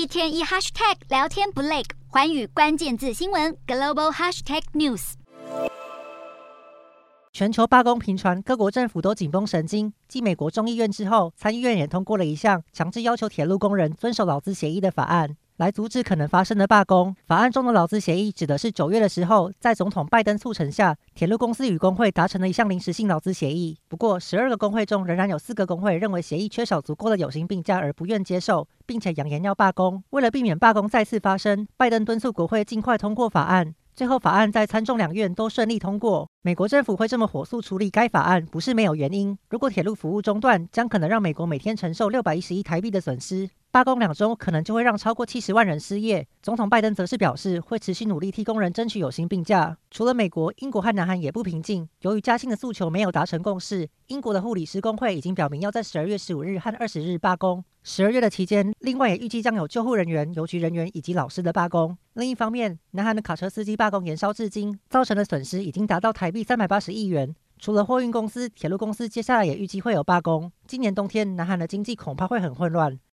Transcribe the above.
一天一 hashtag 聊天不累，环宇关键字新闻 global hashtag news。全球罢工频传，各国政府都紧绷神经。继美国众议院之后，参议院也通过了一项强制要求铁路工人遵守劳资协议的法案。来阻止可能发生的罢工。法案中的劳资协议指的是九月的时候，在总统拜登促成下，铁路公司与工会达成的一项临时性劳资协议。不过，十二个工会中仍然有四个工会认为协议缺少足够的有薪病假而不愿接受，并且扬言要罢工。为了避免罢工再次发生，拜登敦促国会尽快通过法案。最后，法案在参众两院都顺利通过。美国政府会这么火速处理该法案，不是没有原因。如果铁路服务中断，将可能让美国每天承受六百一十亿台币的损失。罢工两周，可能就会让超过七十万人失业。总统拜登则是表示，会持续努力替工人争取有薪病假。除了美国，英国和南韩也不平静。由于加薪的诉求没有达成共识，英国的护理师工会已经表明要在十二月十五日和二十日罢工。十二月的期间，另外也预计将有救护人员、邮局人员以及老师的罢工。另一方面，南韩的卡车司机罢工延烧至今，造成的损失已经达到台币三百八十亿元。除了货运公司，铁路公司接下来也预计会有罢工。今年冬天，南韩的经济恐怕会很混乱。